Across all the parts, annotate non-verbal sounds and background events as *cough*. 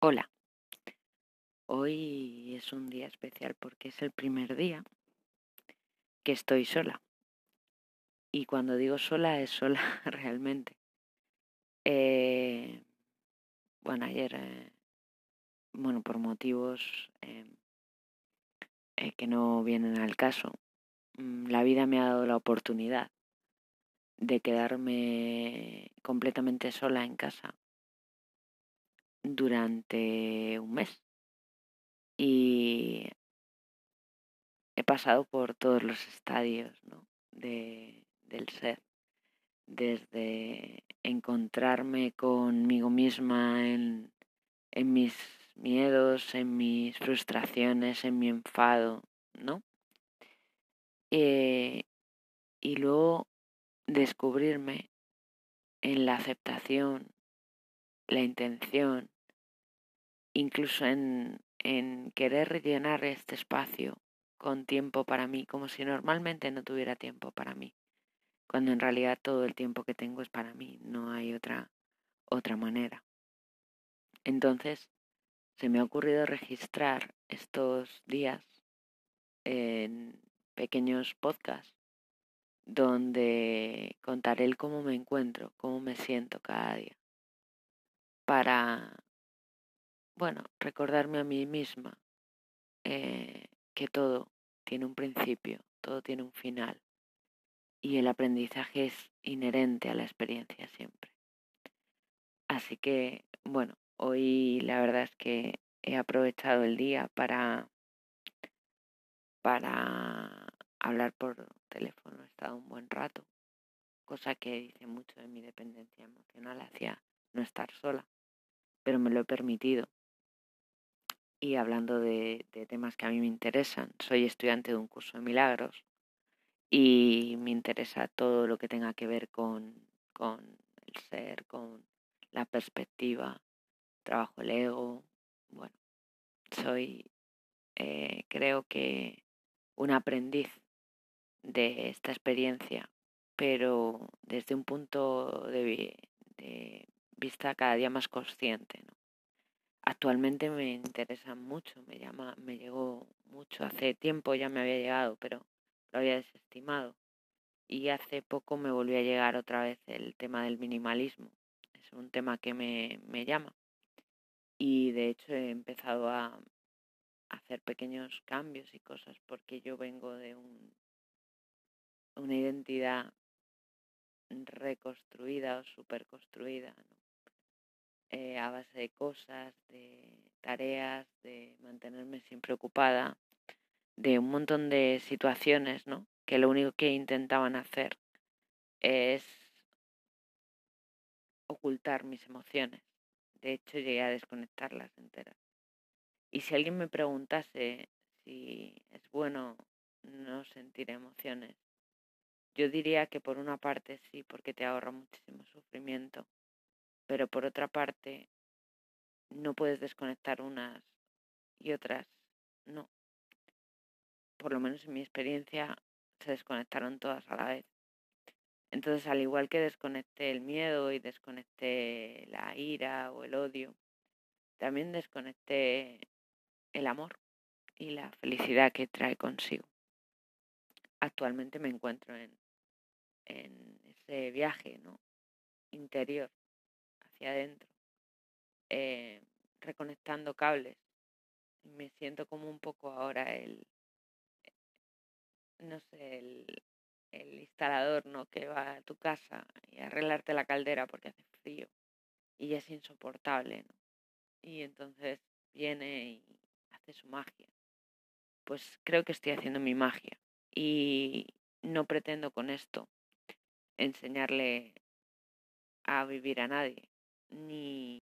Hola, hoy es un día especial porque es el primer día que estoy sola. Y cuando digo sola es sola *laughs* realmente. Eh, bueno, ayer, eh, bueno, por motivos eh, eh, que no vienen al caso, mm, la vida me ha dado la oportunidad de quedarme completamente sola en casa durante un mes. Y he pasado por todos los estadios ¿no? de, del ser, desde encontrarme conmigo misma en, en mis miedos, en mis frustraciones, en mi enfado, ¿no? Eh, y luego descubrirme en la aceptación, la intención, incluso en, querer rellenar este espacio con tiempo para mí, como si normalmente no tuviera tiempo para mí, cuando en realidad todo el tiempo que tengo es para mí, no hay otra, otra manera. Entonces, se me ha ocurrido registrar estos días en pequeños podcasts donde contaré el cómo me encuentro, cómo me siento cada día, para, bueno, recordarme a mí misma eh, que todo tiene un principio, todo tiene un final y el aprendizaje es inherente a la experiencia siempre. Así que, bueno, hoy la verdad es que he aprovechado el día para para hablar por teléfono, he estado un buen rato, cosa que dice mucho de mi dependencia emocional hacia no estar sola, pero me lo he permitido. Y hablando de, temas que a mí me interesan, soy estudiante de un curso de milagros y me interesa todo lo que tenga que ver con, con el ser, con la perspectiva, trabajo el ego. Bueno, soy, eh, creo que un aprendiz de esta experiencia, pero desde un punto de, de vista cada día más consciente. ¿no? Actualmente me interesa mucho, me llama, me llegó mucho. Hace tiempo ya me había llegado, pero lo había desestimado. Y hace poco me volvió a llegar otra vez el tema del minimalismo. Es un tema que me, me llama. Y de hecho he empezado a hacer pequeños cambios y cosas porque yo vengo de un, una identidad reconstruida o superconstruida, ¿no? Eh, a base de cosas, de tareas, de mantenerme siempre ocupada, de un montón de situaciones, ¿no? Que lo único que intentaban hacer es ocultar mis emociones. De hecho, llegué a desconectarlas enteras. Y si alguien me preguntase si es bueno no sentir emociones, yo diría que por una parte sí, porque te ahorra muchísimo sufrimiento, pero por otra parte no puedes desconectar unas y otras no. Por lo menos en mi experiencia se desconectaron todas a la vez. Entonces, al igual que desconecté el miedo y desconecté la ira o el odio, también desconecté el amor y la felicidad que trae consigo. Actualmente me encuentro en, en ese viaje ¿no? interior hacia adentro, eh, reconectando cables. Me siento como un poco ahora el, no sé, el, instalador, ¿no? Que va a tu casa y arreglarte la caldera porque hace frío y es insoportable. Y entonces viene y hace su magia. Pues creo que estoy haciendo mi magia y no pretendo con esto enseñarle a vivir a nadie, ni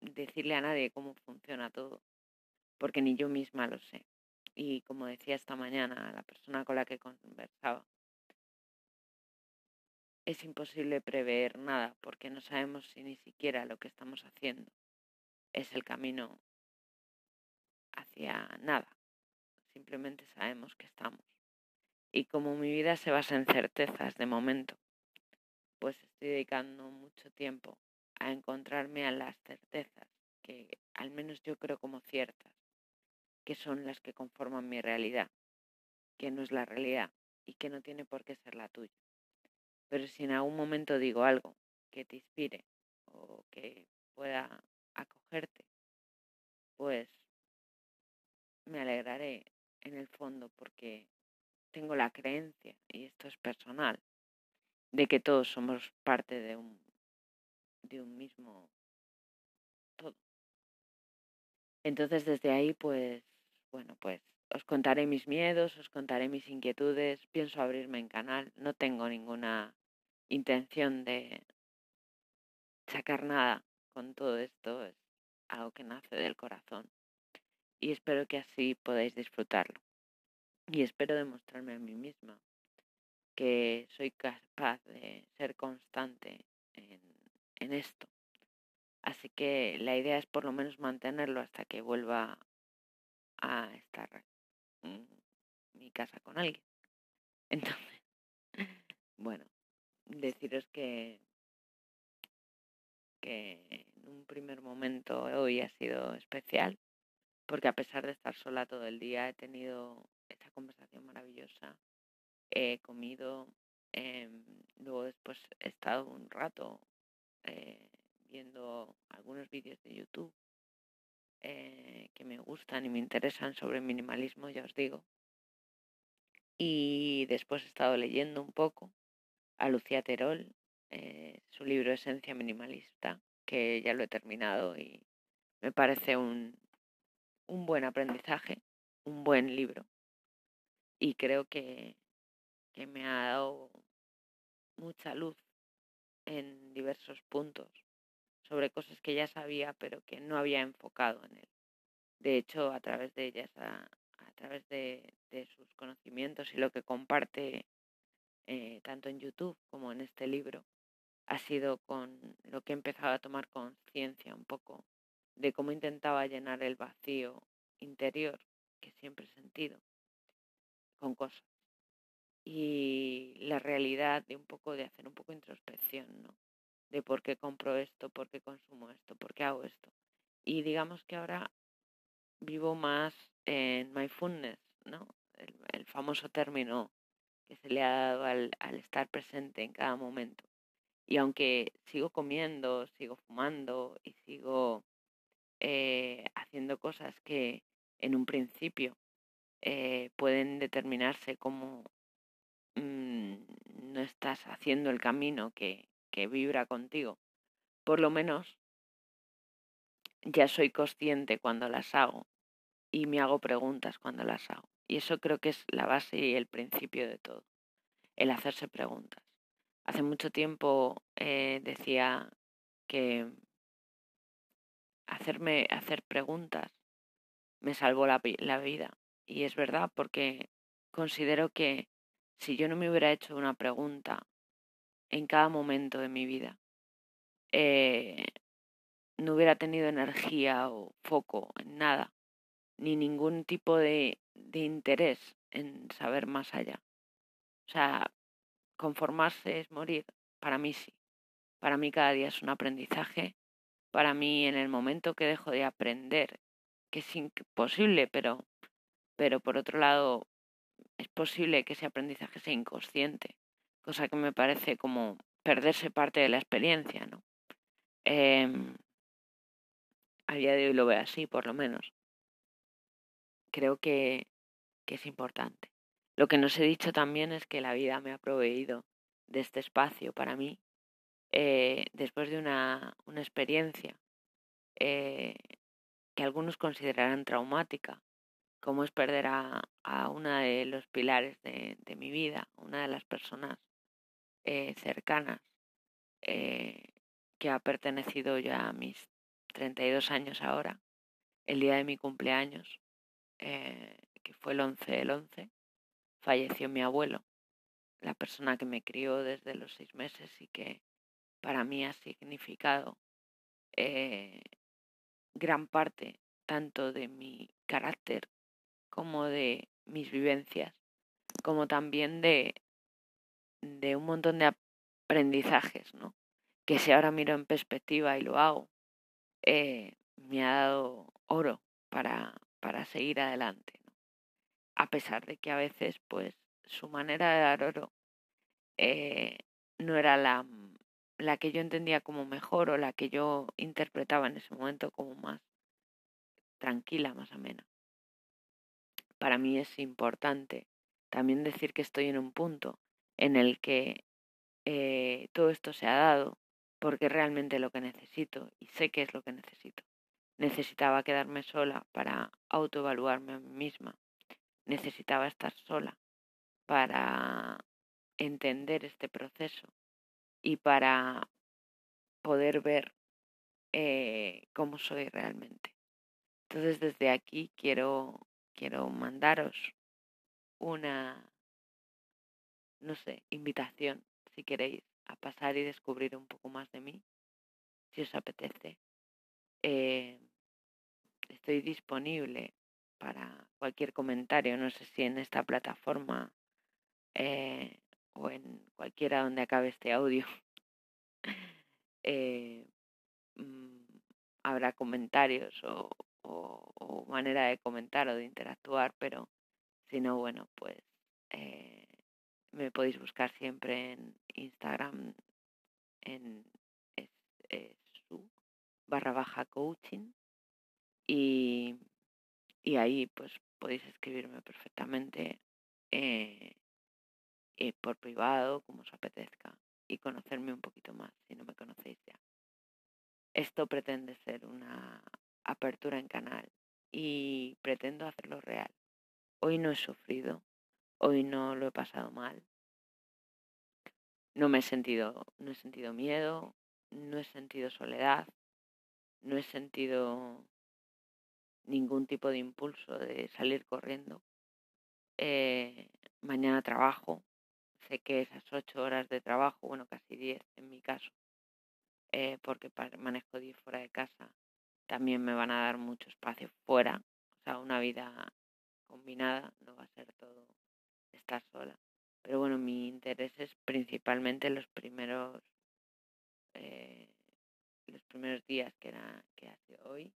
decirle a nadie cómo funciona todo, porque ni yo misma lo sé. Y como decía esta mañana la persona con la que conversaba, es imposible prever nada porque no sabemos si ni siquiera lo que estamos haciendo es el camino hacia nada. Simplemente sabemos que estamos. Y como mi vida se basa en certezas de momento, pues estoy dedicando mucho tiempo a encontrarme a las certezas que al menos yo creo como ciertas, que son las que conforman mi realidad, que no es la realidad y que no tiene por qué ser la tuya. Pero si en algún momento digo algo que te inspire o que pueda acogerte, pues me alegraré en el fondo porque tengo la creencia, y esto es personal, de que todos somos parte de un, de un mismo todo. Entonces desde ahí, pues, bueno, pues os contaré mis miedos, os contaré mis inquietudes, pienso abrirme en canal, no tengo ninguna intención de sacar nada con todo esto, es algo que nace del corazón y espero que así podáis disfrutarlo. Y espero demostrarme a mí misma que soy capaz de ser constante en, en esto. Así que la idea es por lo menos mantenerlo hasta que vuelva a estar en mi casa con alguien. *laughs* Entonces, bueno, deciros que, que en un primer momento hoy ha sido especial, porque a pesar de estar sola todo el día he tenido esta conversación maravillosa, he comido, em, luego después he estado un rato eh, viendo algunos vídeos de YouTube eh, que me gustan y me interesan sobre minimalismo, ya os digo. Y después he estado leyendo un poco a Lucía Terol, eh, su libro Esencia Minimalista, que ya lo he terminado y me parece un, un buen aprendizaje, un buen libro. Y creo que, que me ha dado mucha luz en diversos puntos sobre cosas que ya sabía pero que no había enfocado en él. De hecho, a través de ellas, a, través de, sus conocimientos y lo que comparte eh, tanto en YouTube como en este libro, ha sido con lo que he empezado a tomar conciencia un poco de cómo intentaba llenar el vacío interior que siempre he sentido con cosas. Y la realidad de un poco de hacer un poco introspección, ¿no? De por qué compro esto, por qué consumo esto, por qué hago esto. Y digamos que ahora vivo más en mindfulness, ¿no? El, famoso término que se le ha dado al, al estar presente en cada momento. Y aunque sigo comiendo, sigo fumando y sigo eh, haciendo cosas que en un principio eh, pueden determinarse como no estás haciendo el camino que, que vibra contigo, por lo menos ya soy consciente cuando las hago y me hago preguntas cuando las hago. Y eso creo que es la base y el principio de todo, el hacerse preguntas. Hace mucho tiempo eh, decía que hacerme hacer preguntas me salvó la, la vida. Y es verdad, porque considero que si yo no me hubiera hecho una pregunta en cada momento de mi vida, eh, no hubiera tenido energía o foco en nada, ni ningún tipo de, de interés en saber más allá. O sea, conformarse es morir. Para mí sí. Para mí cada día es un aprendizaje. Para mí en el momento que dejo de aprender, que es imposible, pero, pero por otro lado es posible que ese aprendizaje sea inconsciente, cosa que me parece como perderse parte de la experiencia, ¿no? Eh, a día de hoy lo veo así, por lo menos. Creo que, que es importante. Lo que nos he dicho también es que la vida me ha proveído de este espacio para mí eh, después de una, una experiencia eh, que algunos considerarán traumática, como es perder a, a uno de los pilares de, mi vida, una de las personas eh, cercanas eh, que ha pertenecido ya a mis 32 años ahora, el día de mi cumpleaños, eh, que fue el 11 del 11, falleció mi abuelo, la persona que me crió desde los seis meses y que para mí ha significado gran parte tanto de mi carácter como de mis vivencias, como también de, de un montón de aprendizajes, ¿no? Que si ahora miro en perspectiva y lo hago, eh, me ha dado oro para, para seguir adelante. A pesar de que a veces, pues, su manera de dar oro eh, no era la, la que yo entendía como mejor o la que yo interpretaba en ese momento como más tranquila, más o menos. Para mí es importante también decir que estoy en un punto en el que eh, todo esto se ha dado porque realmente lo que necesito y sé que es lo que necesito. Necesitaba quedarme sola para autoevaluarme a mí misma. Necesitaba estar sola para entender este proceso y para poder ver eh, cómo soy realmente. Entonces desde aquí quiero, quiero mandaros una, no sé, invitación, si queréis, a pasar y descubrir un poco más de mí, si os apetece. Eh, estoy disponible para cualquier comentario, no sé si en esta plataforma eh, o en cualquiera donde acabe este audio. *laughs* Eh, mm, habrá comentarios o, o, manera de comentar o de interactuar, pero si no, bueno, pues eh, me podéis buscar siempre en Instagram en su barra baja coaching y, y, ahí pues podéis escribirme perfectamente eh, eh, por privado, como os apetezca, y conocerme un poquito más si no me conocéis ya. Esto pretende ser una apertura en canal y pretendo hacerlo real. Hoy no he sufrido, hoy no lo he pasado mal. No me he sentido, no he sentido miedo, no he sentido soledad, no he sentido ningún tipo de impulso de salir corriendo. Eh, mañana trabajo, sé que esas ocho horas de trabajo, bueno, casi diez en mi caso, eh, porque manejo diez fuera de casa, también me van a dar mucho espacio fuera, o sea, una vida combinada, no va a ser todo estar sola. Pero bueno, mi interés es principalmente los primeros eh, los primeros días que era que hace hoy,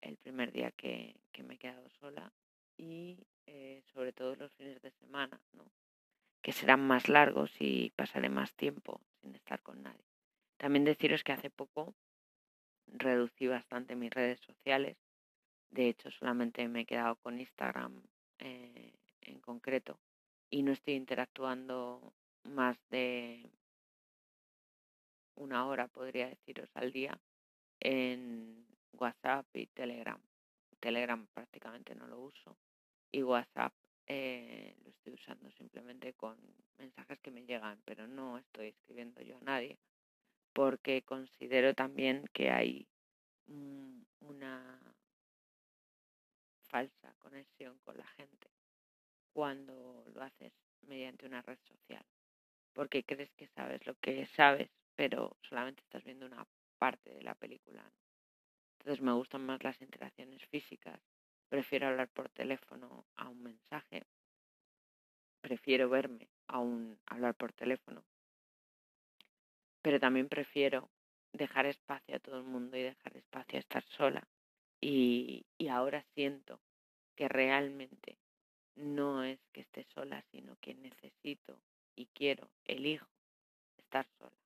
el primer día que, me he quedado sola y eh, sobre todo los fines de semana, ¿no? que serán más largos y pasaré más tiempo sin estar con nadie. También deciros que hace poco reducí bastante mis redes sociales de hecho, solamente me he quedado con Instagram eh, en concreto y no estoy interactuando más de una hora, podría deciros, al día en WhatsApp y Telegram. Telegram prácticamente no lo uso y WhatsApp eh, lo estoy usando simplemente con mensajes que me llegan, pero no estoy escribiendo yo a nadie porque considero también que hay una falsa conexión con la gente cuando lo haces mediante una red social. Porque crees que sabes lo que sabes, pero solamente estás viendo una parte de la película. Entonces me gustan más las interacciones físicas. Prefiero hablar por teléfono a un mensaje. Prefiero verme a un hablar por teléfono. Pero también prefiero dejar espacio a todo el mundo y dejar espacio a estar sola y, ahora siento que realmente no es que esté sola, sino que necesito y quiero, elijo estar sola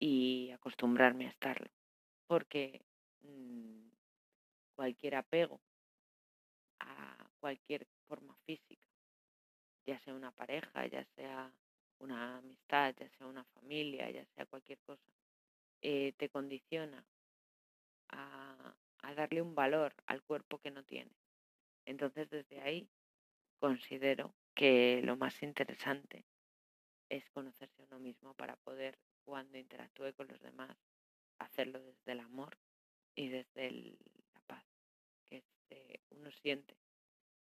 y acostumbrarme a estarlo. Porque mm, cualquier apego a cualquier forma física, ya sea una pareja, ya sea una amistad, ya sea una familia, ya sea cualquier cosa, eh, te condiciona a, darle un valor al cuerpo que no tiene. Entonces desde ahí considero que lo más interesante es conocerse a uno mismo para poder, cuando interactúe con los demás, hacerlo desde el amor y desde la paz que uno siente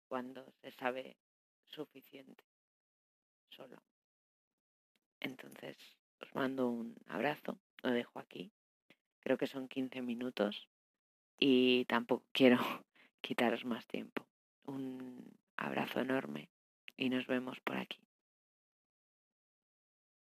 cuando se sabe suficiente solo. Entonces os mando un abrazo, lo dejo aquí. Creo que son 15 minutos y tampoco *laughs* quiero quitaros más tiempo. Un abrazo enorme y nos vemos por aquí.